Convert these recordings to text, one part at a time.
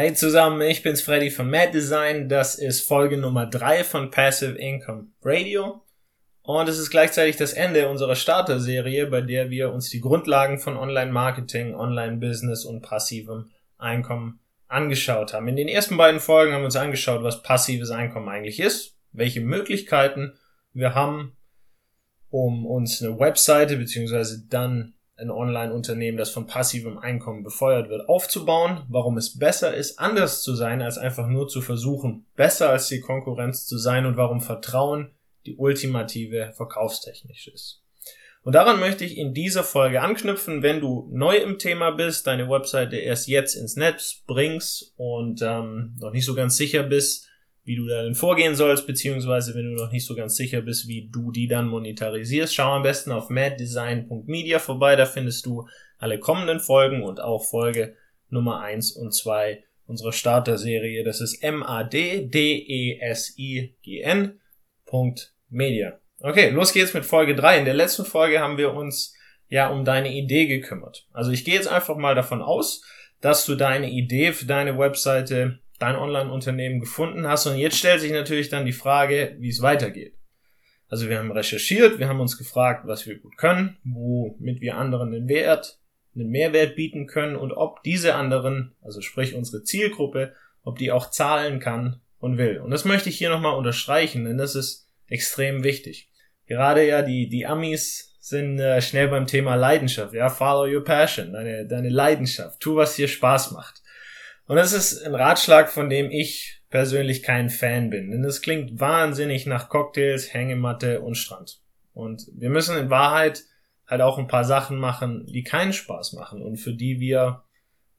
Hey zusammen, ich bin's Freddy von Mad Design. Das ist Folge Nummer 3 von Passive Income Radio. Und es ist gleichzeitig das Ende unserer Starter-Serie, bei der wir uns die Grundlagen von Online-Marketing, Online-Business und passivem Einkommen angeschaut haben. In den ersten beiden Folgen haben wir uns angeschaut, was passives Einkommen eigentlich ist, welche Möglichkeiten wir haben, um uns eine Webseite beziehungsweise dann ein Online-Unternehmen, das von passivem Einkommen befeuert wird, aufzubauen, warum es besser ist, anders zu sein, als einfach nur zu versuchen, besser als die Konkurrenz zu sein und warum Vertrauen die ultimative Verkaufstechnik ist. Und daran möchte ich in dieser Folge anknüpfen, wenn du neu im Thema bist, deine Webseite erst jetzt ins Netz bringst und ähm, noch nicht so ganz sicher bist, wie du darin vorgehen sollst, beziehungsweise wenn du noch nicht so ganz sicher bist, wie du die dann monetarisierst, schau am besten auf maddesign.media vorbei, da findest du alle kommenden Folgen und auch Folge Nummer 1 und 2 unserer Starter-Serie. Das ist M-A-D-D-E-S-I-G-N.media. Okay, los geht's mit Folge 3. In der letzten Folge haben wir uns ja um deine Idee gekümmert. Also ich gehe jetzt einfach mal davon aus, dass du deine Idee für deine Webseite dein Online-Unternehmen gefunden hast. Und jetzt stellt sich natürlich dann die Frage, wie es weitergeht. Also wir haben recherchiert, wir haben uns gefragt, was wir gut können, womit wir anderen den Wert, einen Mehrwert bieten können und ob diese anderen, also sprich unsere Zielgruppe, ob die auch zahlen kann und will. Und das möchte ich hier nochmal unterstreichen, denn das ist extrem wichtig. Gerade ja die, die Amis sind äh, schnell beim Thema Leidenschaft. Ja, follow your passion, deine, deine Leidenschaft. Tu, was dir Spaß macht. Und das ist ein Ratschlag, von dem ich persönlich kein Fan bin. Denn es klingt wahnsinnig nach Cocktails, Hängematte und Strand. Und wir müssen in Wahrheit halt auch ein paar Sachen machen, die keinen Spaß machen und für die wir,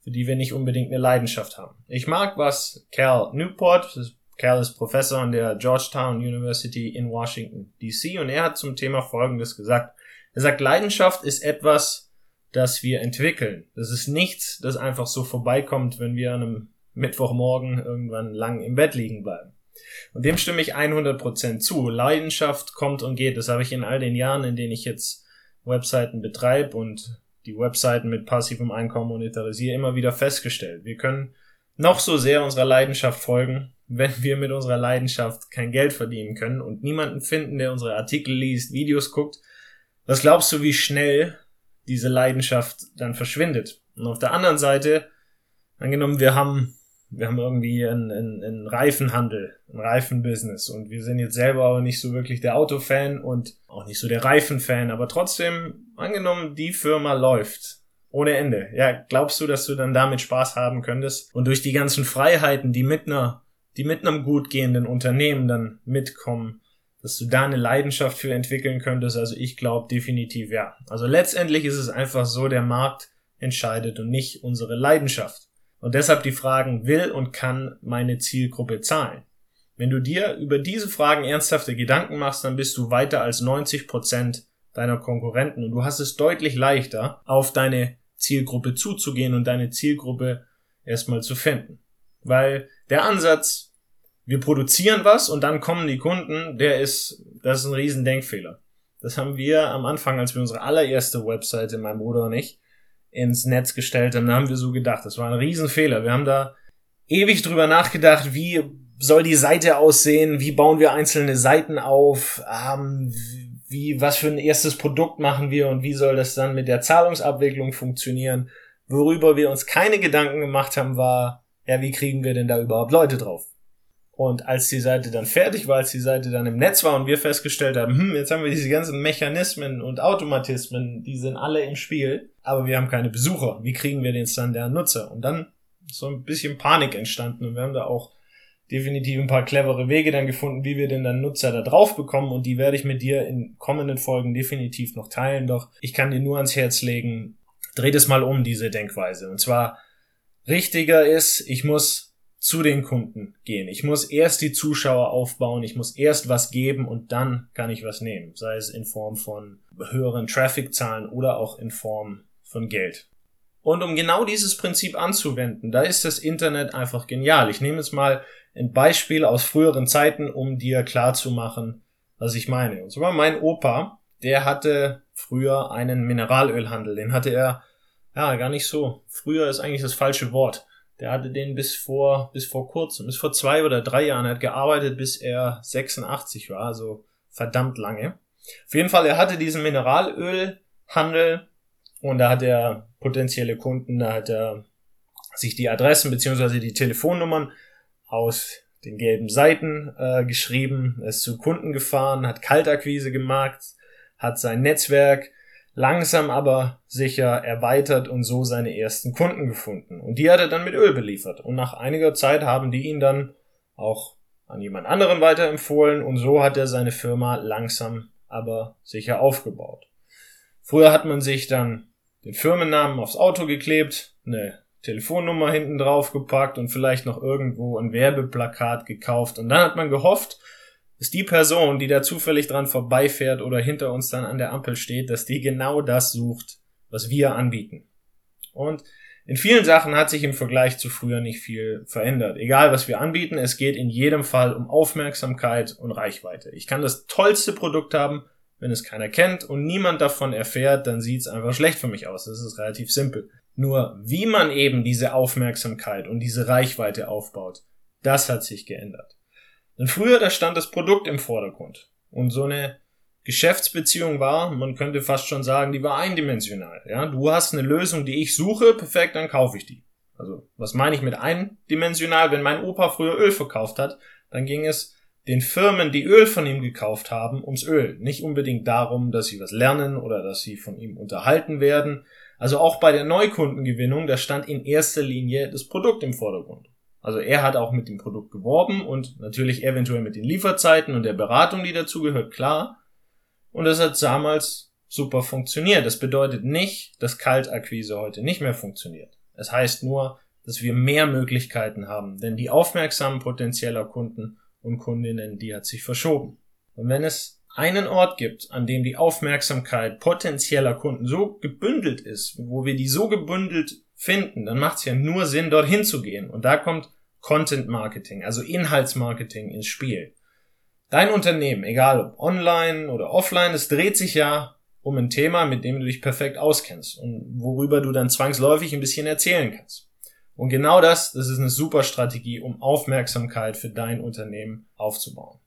für die wir nicht unbedingt eine Leidenschaft haben. Ich mag, was Cal Newport, Cal ist Professor an der Georgetown University in Washington DC und er hat zum Thema Folgendes gesagt. Er sagt, Leidenschaft ist etwas, das wir entwickeln. Das ist nichts, das einfach so vorbeikommt, wenn wir an einem Mittwochmorgen irgendwann lang im Bett liegen bleiben. Und dem stimme ich 100% zu. Leidenschaft kommt und geht. Das habe ich in all den Jahren, in denen ich jetzt Webseiten betreibe und die Webseiten mit passivem Einkommen monetarisiere, immer wieder festgestellt. Wir können noch so sehr unserer Leidenschaft folgen, wenn wir mit unserer Leidenschaft kein Geld verdienen können und niemanden finden, der unsere Artikel liest, Videos guckt. Was glaubst du, wie schnell diese Leidenschaft dann verschwindet. Und auf der anderen Seite, angenommen, wir haben, wir haben irgendwie einen, einen, einen Reifenhandel, ein Reifenbusiness und wir sind jetzt selber aber nicht so wirklich der Autofan und auch nicht so der Reifenfan, aber trotzdem, angenommen, die Firma läuft. Ohne Ende. Ja, glaubst du, dass du dann damit Spaß haben könntest? Und durch die ganzen Freiheiten, die mit einer, die mit einem gut gehenden Unternehmen dann mitkommen, dass du da eine Leidenschaft für entwickeln könntest. Also ich glaube definitiv ja. Also letztendlich ist es einfach so, der Markt entscheidet und nicht unsere Leidenschaft. Und deshalb die Fragen, will und kann meine Zielgruppe zahlen? Wenn du dir über diese Fragen ernsthafte Gedanken machst, dann bist du weiter als 90 Prozent deiner Konkurrenten und du hast es deutlich leichter, auf deine Zielgruppe zuzugehen und deine Zielgruppe erstmal zu finden. Weil der Ansatz, wir produzieren was und dann kommen die Kunden, der ist, das ist ein riesen Denkfehler. Das haben wir am Anfang, als wir unsere allererste Webseite, mein Bruder und ich, ins Netz gestellt haben, da haben wir so gedacht. Das war ein Riesenfehler. Wir haben da ewig drüber nachgedacht, wie soll die Seite aussehen, wie bauen wir einzelne Seiten auf, ähm, wie, was für ein erstes Produkt machen wir und wie soll das dann mit der Zahlungsabwicklung funktionieren. Worüber wir uns keine Gedanken gemacht haben, war, ja, wie kriegen wir denn da überhaupt Leute drauf? Und als die Seite dann fertig war, als die Seite dann im Netz war und wir festgestellt haben, hm, jetzt haben wir diese ganzen Mechanismen und Automatismen, die sind alle im Spiel, aber wir haben keine Besucher. Wie kriegen wir jetzt dann der Nutzer? Und dann ist so ein bisschen Panik entstanden und wir haben da auch definitiv ein paar clevere Wege dann gefunden, wie wir denn dann Nutzer da drauf bekommen und die werde ich mit dir in kommenden Folgen definitiv noch teilen. Doch ich kann dir nur ans Herz legen, dreh das mal um, diese Denkweise. Und zwar richtiger ist, ich muss zu den Kunden gehen. Ich muss erst die Zuschauer aufbauen, ich muss erst was geben und dann kann ich was nehmen, sei es in Form von höheren Traffic-Zahlen oder auch in Form von Geld. Und um genau dieses Prinzip anzuwenden, da ist das Internet einfach genial. Ich nehme jetzt mal ein Beispiel aus früheren Zeiten, um dir klarzumachen, was ich meine. Und zwar mein Opa, der hatte früher einen Mineralölhandel. Den hatte er, ja, gar nicht so. Früher ist eigentlich das falsche Wort Der hatte den bis vor, bis vor kurzem, bis vor zwei oder drei Jahren, er hat gearbeitet, bis er 86 war, also verdammt lange. Auf jeden Fall, er hatte diesen Mineralölhandel und da hat er potenzielle Kunden, da hat er sich die Adressen beziehungsweise die Telefonnummern aus den gelben Seiten äh, geschrieben, ist zu Kunden gefahren, hat Kaltakquise gemacht, hat sein Netzwerk langsam aber sicher erweitert und so seine ersten Kunden gefunden. Und die hat er dann mit Öl beliefert. Und nach einiger Zeit haben die ihn dann auch an jemand anderen weiterempfohlen und so hat er seine Firma langsam aber sicher aufgebaut. Früher hat man sich dann den Firmennamen aufs Auto geklebt, eine Telefonnummer hinten drauf gepackt und vielleicht noch irgendwo ein Werbeplakat gekauft. Und dann hat man gehofft, dass die Person, die da zufällig dran vorbeifährt oder hinter uns dann an der Ampel steht, dass die genau das sucht, was wir anbieten. Und in vielen Sachen hat sich im Vergleich zu früher nicht viel verändert. Egal was wir anbieten, es geht in jedem Fall um Aufmerksamkeit und Reichweite. Ich kann das tollste Produkt haben, wenn es keiner kennt und niemand davon erfährt, dann sieht es einfach schlecht für mich aus. Das ist relativ simpel. Nur wie man eben diese Aufmerksamkeit und diese Reichweite aufbaut, das hat sich geändert. Denn früher, da stand das Produkt im Vordergrund. Und so eine Geschäftsbeziehung war, man könnte fast schon sagen, die war eindimensional. Ja, du hast eine Lösung, die ich suche, perfekt, dann kaufe ich die. Also, was meine ich mit eindimensional? Wenn mein Opa früher Öl verkauft hat, dann ging es den Firmen, die Öl von ihm gekauft haben, ums Öl. Nicht unbedingt darum, dass sie was lernen oder dass sie von ihm unterhalten werden. Also auch bei der Neukundengewinnung, da stand in erster Linie das Produkt im Vordergrund. Also er hat auch mit dem Produkt geworben und natürlich eventuell mit den Lieferzeiten und der Beratung, die dazu gehört, klar. Und das hat damals super funktioniert. Das bedeutet nicht, dass Kaltakquise heute nicht mehr funktioniert. Es heißt nur, dass wir mehr Möglichkeiten haben, denn die Aufmerksamen potenzieller Kunden und Kundinnen, die hat sich verschoben. Und wenn es einen Ort gibt, an dem die Aufmerksamkeit potenzieller Kunden so gebündelt ist, wo wir die so gebündelt finden, dann macht es ja nur Sinn, dorthin zu gehen. Und da kommt Content Marketing, also Inhaltsmarketing ins Spiel. Dein Unternehmen, egal ob online oder offline, es dreht sich ja um ein Thema, mit dem du dich perfekt auskennst und worüber du dann zwangsläufig ein bisschen erzählen kannst. Und genau das, das ist eine super Strategie, um Aufmerksamkeit für dein Unternehmen aufzubauen.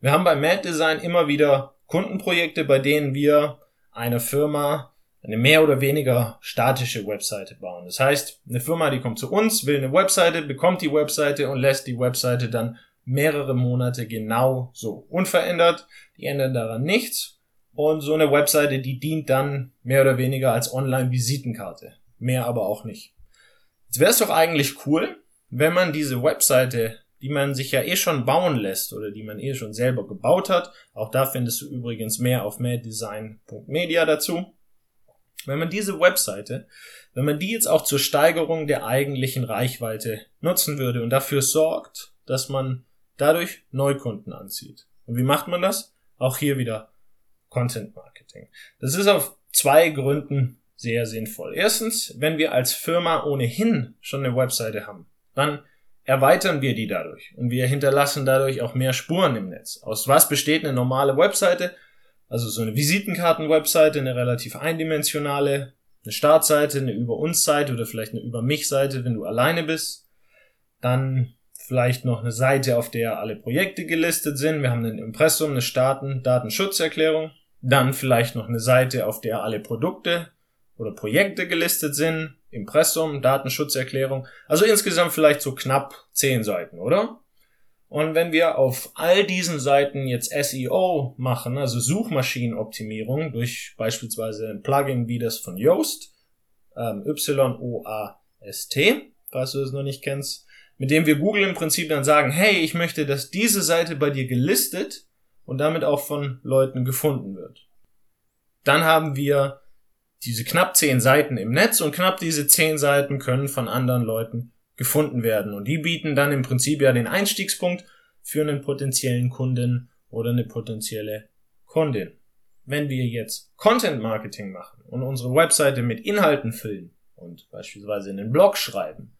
Wir haben bei Mad Design immer wieder Kundenprojekte, bei denen wir einer Firma eine mehr oder weniger statische Webseite bauen. Das heißt, eine Firma, die kommt zu uns, will eine Webseite, bekommt die Webseite und lässt die Webseite dann mehrere Monate genau so unverändert. Die ändern daran nichts. Und so eine Webseite, die dient dann mehr oder weniger als Online-Visitenkarte. Mehr aber auch nicht. Jetzt wäre es doch eigentlich cool, wenn man diese Webseite, die man sich ja eh schon bauen lässt oder die man eh schon selber gebaut hat, auch da findest du übrigens mehr auf maddesign.media dazu, wenn man diese Webseite, wenn man die jetzt auch zur Steigerung der eigentlichen Reichweite nutzen würde und dafür sorgt, dass man dadurch Neukunden anzieht. Und wie macht man das? Auch hier wieder Content Marketing. Das ist auf zwei Gründen sehr sinnvoll. Erstens, wenn wir als Firma ohnehin schon eine Webseite haben, dann erweitern wir die dadurch und wir hinterlassen dadurch auch mehr Spuren im Netz. Aus was besteht eine normale Webseite? Also so eine Visitenkarten-Webseite, eine relativ eindimensionale, eine Startseite, eine Über uns Seite oder vielleicht eine Über mich Seite, wenn du alleine bist. Dann vielleicht noch eine Seite, auf der alle Projekte gelistet sind. Wir haben ein Impressum, eine Staaten, Datenschutzerklärung. Dann vielleicht noch eine Seite, auf der alle Produkte oder Projekte gelistet sind, Impressum, Datenschutzerklärung. Also insgesamt vielleicht so knapp zehn Seiten, oder? Und wenn wir auf all diesen Seiten jetzt SEO machen, also Suchmaschinenoptimierung durch beispielsweise ein Plugin wie das von Yoast, ähm, Y-O-A-S-T, falls du es noch nicht kennst, mit dem wir Google im Prinzip dann sagen, hey, ich möchte, dass diese Seite bei dir gelistet und damit auch von Leuten gefunden wird. Dann haben wir diese knapp zehn Seiten im Netz und knapp diese zehn Seiten können von anderen Leuten gefunden werden. Und die bieten dann im Prinzip ja den Einstiegspunkt für einen potenziellen Kunden oder eine potenzielle Kundin. Wenn wir jetzt Content Marketing machen und unsere Webseite mit Inhalten füllen und beispielsweise in den Blog schreiben,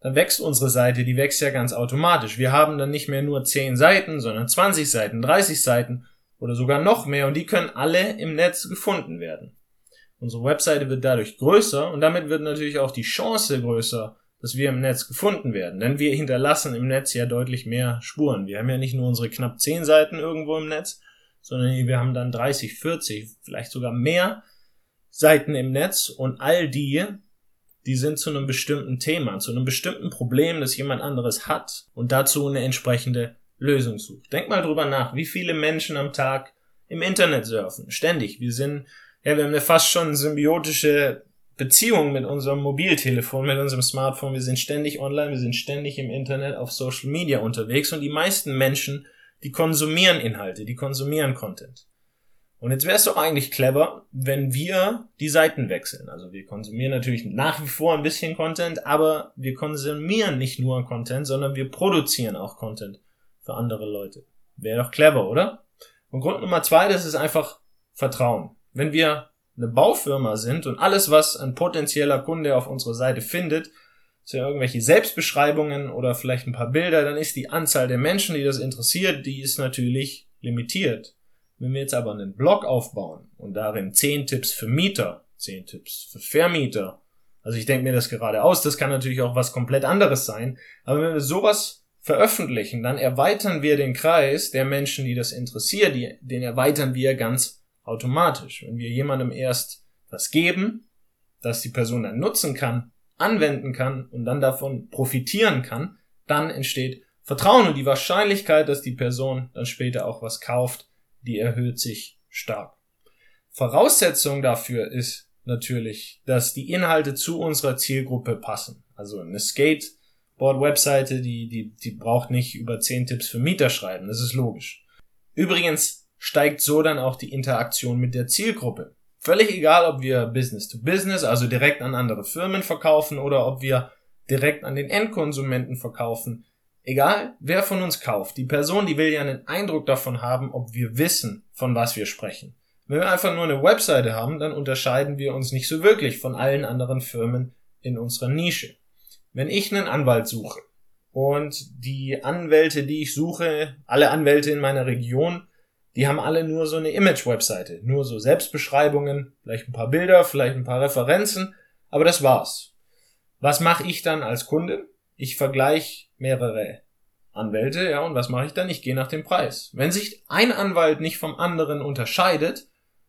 dann wächst unsere Seite, die wächst ja ganz automatisch. Wir haben dann nicht mehr nur 10 Seiten, sondern 20 Seiten, 30 Seiten oder sogar noch mehr und die können alle im Netz gefunden werden. Unsere Webseite wird dadurch größer und damit wird natürlich auch die Chance größer, dass wir im Netz gefunden werden. Denn wir hinterlassen im Netz ja deutlich mehr Spuren. Wir haben ja nicht nur unsere knapp zehn Seiten irgendwo im Netz, sondern wir haben dann 30, 40, vielleicht sogar mehr Seiten im Netz und all die, die sind zu einem bestimmten Thema, zu einem bestimmten Problem, das jemand anderes hat und dazu eine entsprechende Lösung sucht. Denk mal drüber nach, wie viele Menschen am Tag im Internet surfen. Ständig. Wir sind, ja, wir haben eine fast schon symbiotische Beziehung mit unserem Mobiltelefon, mit unserem Smartphone. Wir sind ständig online, wir sind ständig im Internet, auf Social Media unterwegs und die meisten Menschen, die konsumieren Inhalte, die konsumieren Content. Und jetzt wäre es doch eigentlich clever, wenn wir die Seiten wechseln. Also wir konsumieren natürlich nach wie vor ein bisschen Content, aber wir konsumieren nicht nur Content, sondern wir produzieren auch Content für andere Leute. Wäre doch clever, oder? Und Grund Nummer zwei, das ist einfach Vertrauen. Wenn wir eine Baufirma sind und alles, was ein potenzieller Kunde auf unserer Seite findet, sind irgendwelche Selbstbeschreibungen oder vielleicht ein paar Bilder, dann ist die Anzahl der Menschen, die das interessiert, die ist natürlich limitiert. Wenn wir jetzt aber einen Blog aufbauen und darin zehn Tipps für Mieter, zehn Tipps für Vermieter, also ich denke mir das gerade aus, das kann natürlich auch was komplett anderes sein, aber wenn wir sowas veröffentlichen, dann erweitern wir den Kreis der Menschen, die das interessiert, den erweitern wir ganz automatisch. Wenn wir jemandem erst was geben, das die Person dann nutzen kann, anwenden kann und dann davon profitieren kann, dann entsteht Vertrauen und die Wahrscheinlichkeit, dass die Person dann später auch was kauft, die erhöht sich stark. Voraussetzung dafür ist natürlich, dass die Inhalte zu unserer Zielgruppe passen. Also eine Skate Board-Webseite, die, die, die braucht nicht über 10 Tipps für Mieter schreiben. Das ist logisch. Übrigens steigt so dann auch die Interaktion mit der Zielgruppe. Völlig egal, ob wir Business to Business, also direkt an andere Firmen verkaufen oder ob wir direkt an den Endkonsumenten verkaufen. Egal, wer von uns kauft. Die Person, die will ja einen Eindruck davon haben, ob wir wissen, von was wir sprechen. Wenn wir einfach nur eine Webseite haben, dann unterscheiden wir uns nicht so wirklich von allen anderen Firmen in unserer Nische. Wenn ich einen Anwalt suche und die Anwälte, die ich suche, alle Anwälte in meiner Region, die haben alle nur so eine Image-Webseite, nur so Selbstbeschreibungen, vielleicht ein paar Bilder, vielleicht ein paar Referenzen, aber das war's. Was mache ich dann als Kunde? Ich vergleiche mehrere Anwälte, ja, und was mache ich dann? Ich gehe nach dem Preis. Wenn sich ein Anwalt nicht vom anderen unterscheidet,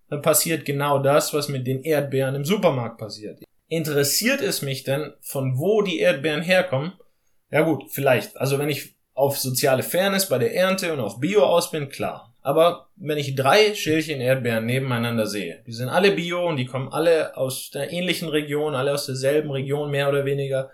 dann passiert genau das, was mit den Erdbeeren im Supermarkt passiert interessiert es mich denn, von wo die Erdbeeren herkommen? Ja gut, vielleicht. Also wenn ich auf soziale Fairness bei der Ernte und auf Bio aus bin, klar. Aber wenn ich drei Schälchen Erdbeeren nebeneinander sehe, die sind alle Bio und die kommen alle aus der ähnlichen Region, alle aus derselben Region mehr oder weniger,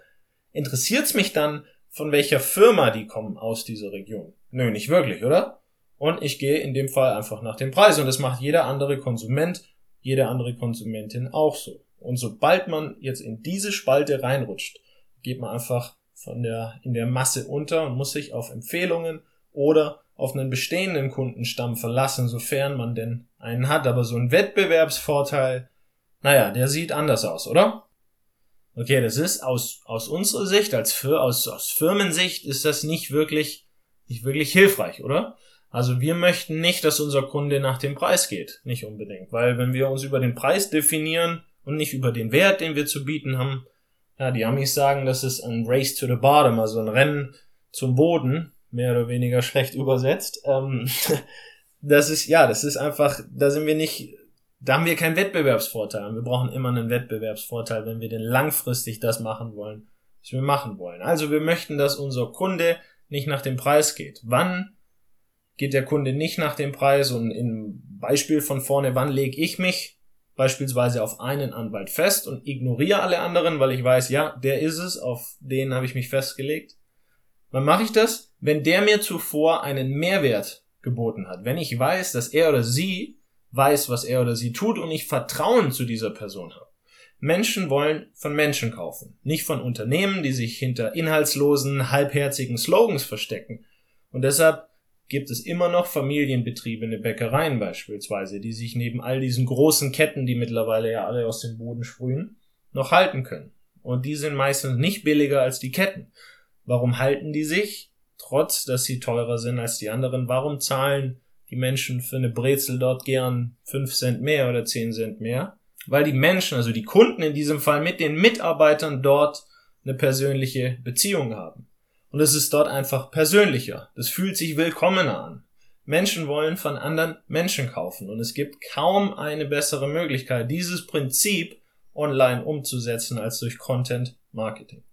interessiert es mich dann, von welcher Firma die kommen aus dieser Region? Nö, nicht wirklich, oder? Und ich gehe in dem Fall einfach nach dem Preis und das macht jeder andere Konsument, jede andere Konsumentin auch so. Und sobald man jetzt in diese Spalte reinrutscht, geht man einfach von der, in der Masse unter und muss sich auf Empfehlungen oder auf einen bestehenden Kundenstamm verlassen, sofern man denn einen hat. Aber so ein Wettbewerbsvorteil, naja, der sieht anders aus, oder? Okay, das ist aus, aus unserer Sicht, als für, aus, aus Firmensicht ist das nicht wirklich, nicht wirklich hilfreich, oder? Also wir möchten nicht, dass unser Kunde nach dem Preis geht. Nicht unbedingt. Weil wenn wir uns über den Preis definieren, und nicht über den Wert, den wir zu bieten haben. Ja, die Amis sagen, das ist ein Race to the Bottom, also ein Rennen zum Boden, mehr oder weniger schlecht übersetzt. Ähm, das ist, ja, das ist einfach, da sind wir nicht, da haben wir keinen Wettbewerbsvorteil. Wir brauchen immer einen Wettbewerbsvorteil, wenn wir denn langfristig das machen wollen, was wir machen wollen. Also wir möchten, dass unser Kunde nicht nach dem Preis geht. Wann geht der Kunde nicht nach dem Preis? Und im Beispiel von vorne, wann lege ich mich beispielsweise auf einen Anwalt fest und ignoriere alle anderen, weil ich weiß, ja, der ist es, auf den habe ich mich festgelegt. Wann mache ich das? Wenn der mir zuvor einen Mehrwert geboten hat. Wenn ich weiß, dass er oder sie weiß, was er oder sie tut und ich Vertrauen zu dieser Person habe. Menschen wollen von Menschen kaufen, nicht von Unternehmen, die sich hinter inhaltslosen, halbherzigen Slogans verstecken. Und deshalb gibt es immer noch familienbetriebene Bäckereien beispielsweise, die sich neben all diesen großen Ketten, die mittlerweile ja alle aus dem Boden sprühen, noch halten können. Und die sind meistens nicht billiger als die Ketten. Warum halten die sich? Trotz, dass sie teurer sind als die anderen. Warum zahlen die Menschen für eine Brezel dort gern 5 Cent mehr oder 10 Cent mehr? Weil die Menschen, also die Kunden in diesem Fall mit den Mitarbeitern dort eine persönliche Beziehung haben. Und es ist dort einfach persönlicher. Das fühlt sich willkommener an. Menschen wollen von anderen Menschen kaufen und es gibt kaum eine bessere Möglichkeit, dieses Prinzip online umzusetzen als durch Content Marketing.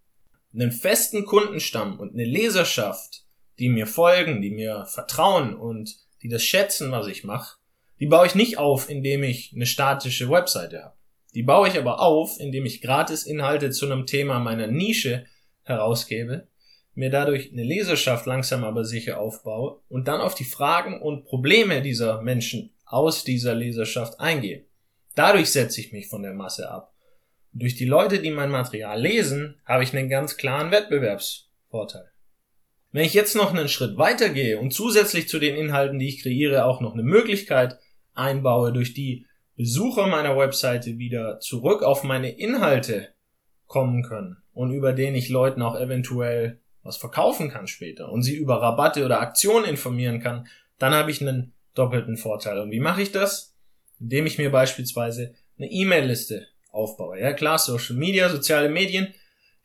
Einen festen Kundenstamm und eine Leserschaft, die mir folgen, die mir vertrauen und die das schätzen, was ich mache, die baue ich nicht auf, indem ich eine statische Webseite habe. Die baue ich aber auf, indem ich gratis Inhalte zu einem Thema meiner Nische herausgebe mir dadurch eine Leserschaft langsam aber sicher aufbaue und dann auf die Fragen und Probleme dieser Menschen aus dieser Leserschaft eingehe. Dadurch setze ich mich von der Masse ab. Durch die Leute, die mein Material lesen, habe ich einen ganz klaren Wettbewerbsvorteil. Wenn ich jetzt noch einen Schritt weitergehe und zusätzlich zu den Inhalten, die ich kreiere, auch noch eine Möglichkeit einbaue, durch die Besucher meiner Webseite wieder zurück auf meine Inhalte kommen können und über den ich Leuten auch eventuell was verkaufen kann später und sie über Rabatte oder Aktionen informieren kann, dann habe ich einen doppelten Vorteil. Und wie mache ich das? Indem ich mir beispielsweise eine E-Mail-Liste aufbaue. Ja klar, Social Media, soziale Medien,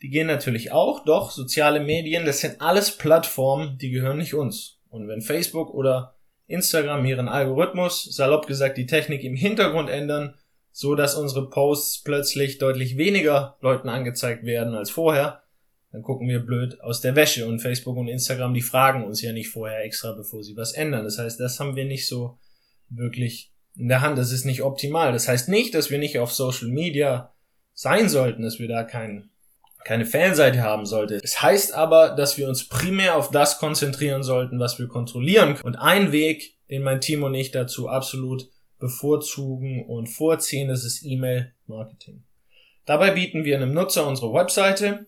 die gehen natürlich auch, doch soziale Medien, das sind alles Plattformen, die gehören nicht uns. Und wenn Facebook oder Instagram ihren Algorithmus, salopp gesagt die Technik im Hintergrund ändern, so dass unsere Posts plötzlich deutlich weniger Leuten angezeigt werden als vorher, dann gucken wir blöd aus der Wäsche und Facebook und Instagram, die fragen uns ja nicht vorher extra, bevor sie was ändern. Das heißt, das haben wir nicht so wirklich in der Hand. Das ist nicht optimal. Das heißt nicht, dass wir nicht auf Social Media sein sollten, dass wir da kein, keine Fanseite haben sollten. Es heißt aber, dass wir uns primär auf das konzentrieren sollten, was wir kontrollieren. können. Und ein Weg, den mein Team und ich dazu absolut bevorzugen und vorziehen, das ist E-Mail-Marketing. Dabei bieten wir einem Nutzer unsere Webseite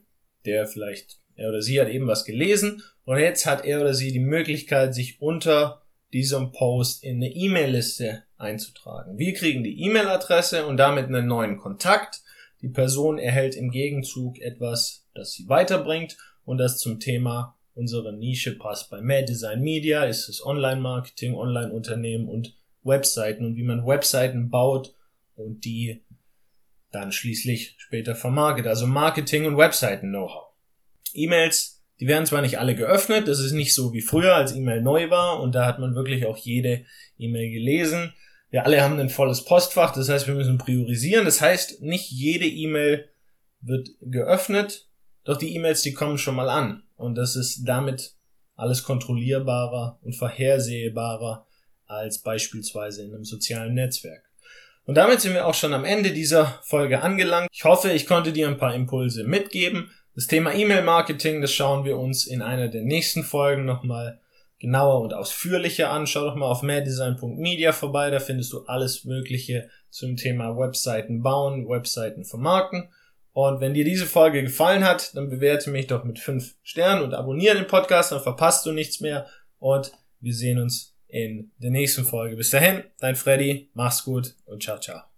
der vielleicht, er oder sie hat eben was gelesen und jetzt hat er oder sie die Möglichkeit, sich unter diesem Post in eine E-Mail-Liste einzutragen. Wir kriegen die E-Mail-Adresse und damit einen neuen Kontakt. Die Person erhält im Gegenzug etwas, das sie weiterbringt und das zum Thema unserer Nische passt. Bei Mad Design Media ist es Online-Marketing, Online-Unternehmen und Webseiten und wie man Webseiten baut und die dann schließlich später vermarktet. Also Marketing und Webseiten-Know-how. E-Mails, die werden zwar nicht alle geöffnet, das ist nicht so wie früher, als E-Mail neu war und da hat man wirklich auch jede E-Mail gelesen. Wir alle haben ein volles Postfach, das heißt, wir müssen priorisieren. Das heißt, nicht jede E-Mail wird geöffnet, doch die E-Mails, die kommen schon mal an. Und das ist damit alles kontrollierbarer und vorhersehbarer als beispielsweise in einem sozialen Netzwerk. Und damit sind wir auch schon am Ende dieser Folge angelangt. Ich hoffe, ich konnte dir ein paar Impulse mitgeben. Das Thema E-Mail-Marketing, das schauen wir uns in einer der nächsten Folgen nochmal genauer und ausführlicher an. Schau doch mal auf mehrdesign.media vorbei, da findest du alles Mögliche zum Thema Webseiten bauen, Webseiten vermarkten. Und wenn dir diese Folge gefallen hat, dann bewerte mich doch mit 5 Sternen und abonniere den Podcast, dann verpasst du nichts mehr. Und wir sehen uns in der nächsten Folge. Bis dahin, dein Freddy, mach's gut und ciao, ciao.